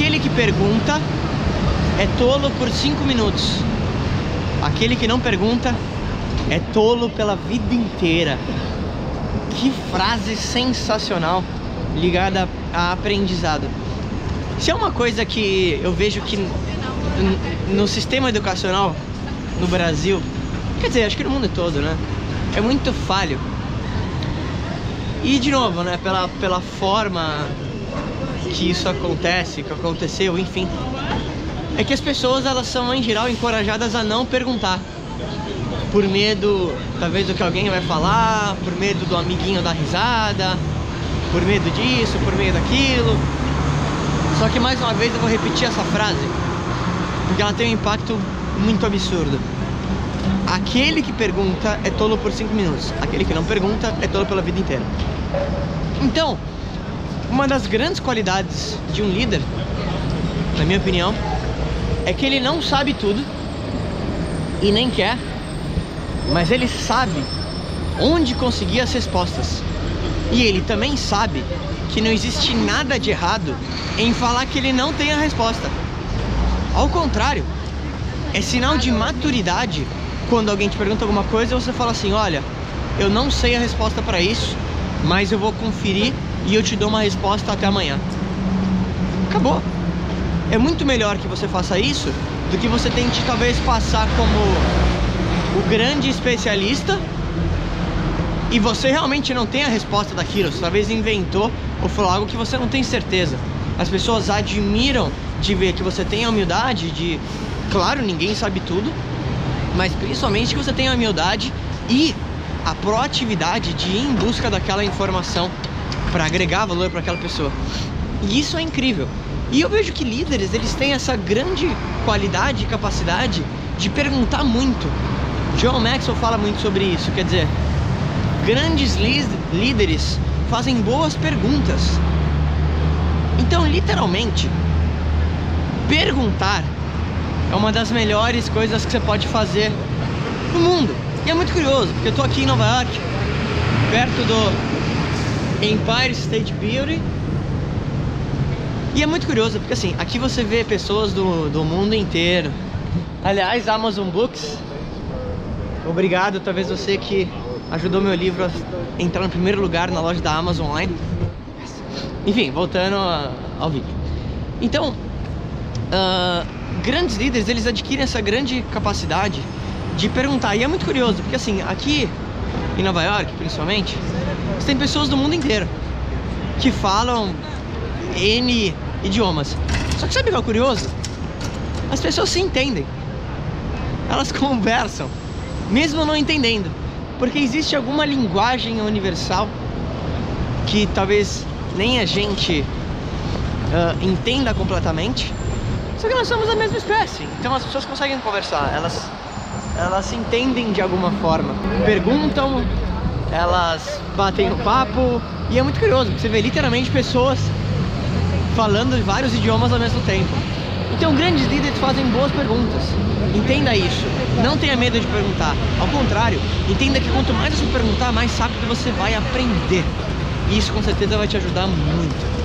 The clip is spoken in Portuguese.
Aquele que pergunta é tolo por cinco minutos. Aquele que não pergunta é tolo pela vida inteira. Que frase sensacional ligada a aprendizado. Se é uma coisa que eu vejo que no sistema educacional no Brasil, quer dizer, acho que no mundo todo, né? É muito falho. E de novo, né, pela, pela forma que isso acontece, que aconteceu, enfim, é que as pessoas elas são em geral encorajadas a não perguntar. Por medo, talvez, do que alguém vai falar, por medo do amiguinho dar risada, por medo disso, por medo daquilo. Só que mais uma vez eu vou repetir essa frase, porque ela tem um impacto muito absurdo. Aquele que pergunta é tolo por cinco minutos, aquele que não pergunta é tolo pela vida inteira. Então, uma das grandes qualidades de um líder, na minha opinião, é que ele não sabe tudo e nem quer, mas ele sabe onde conseguir as respostas. E ele também sabe que não existe nada de errado em falar que ele não tem a resposta. Ao contrário, é sinal de maturidade quando alguém te pergunta alguma coisa e você fala assim: Olha, eu não sei a resposta para isso, mas eu vou conferir e eu te dou uma resposta até amanhã. Acabou. É muito melhor que você faça isso do que você tente talvez passar como o grande especialista e você realmente não tem a resposta daquilo, você talvez inventou ou falou algo que você não tem certeza. As pessoas admiram de ver que você tem a humildade de, claro, ninguém sabe tudo, mas principalmente que você tem a humildade e a proatividade de ir em busca daquela informação para agregar valor para aquela pessoa. E isso é incrível. E eu vejo que líderes, eles têm essa grande qualidade e capacidade de perguntar muito. John Maxwell fala muito sobre isso, quer dizer, grandes líderes fazem boas perguntas. Então, literalmente, perguntar é uma das melhores coisas que você pode fazer no mundo. E é muito curioso, porque eu tô aqui em Nova York, perto do Empire State Building. E é muito curioso, porque assim, aqui você vê pessoas do, do mundo inteiro. Aliás, Amazon Books, obrigado, talvez você que ajudou meu livro a entrar no primeiro lugar na loja da Amazon Online. Enfim, voltando ao vídeo. Então, uh, grandes líderes, eles adquirem essa grande capacidade de perguntar. E é muito curioso, porque assim, aqui em Nova York, principalmente, você tem pessoas do mundo inteiro que falam N idiomas. Só que sabe o que é curioso? As pessoas se entendem. Elas conversam, mesmo não entendendo. Porque existe alguma linguagem universal que talvez nem a gente uh, entenda completamente. Só que nós somos a mesma espécie. Então as pessoas conseguem conversar. Elas elas se entendem de alguma forma. Perguntam, elas batem o papo. E é muito curioso, você vê literalmente pessoas falando vários idiomas ao mesmo tempo. Então, grandes líderes fazem boas perguntas. Entenda isso. Não tenha medo de perguntar. Ao contrário, entenda que quanto mais você perguntar, mais rápido você vai aprender. E isso com certeza vai te ajudar muito.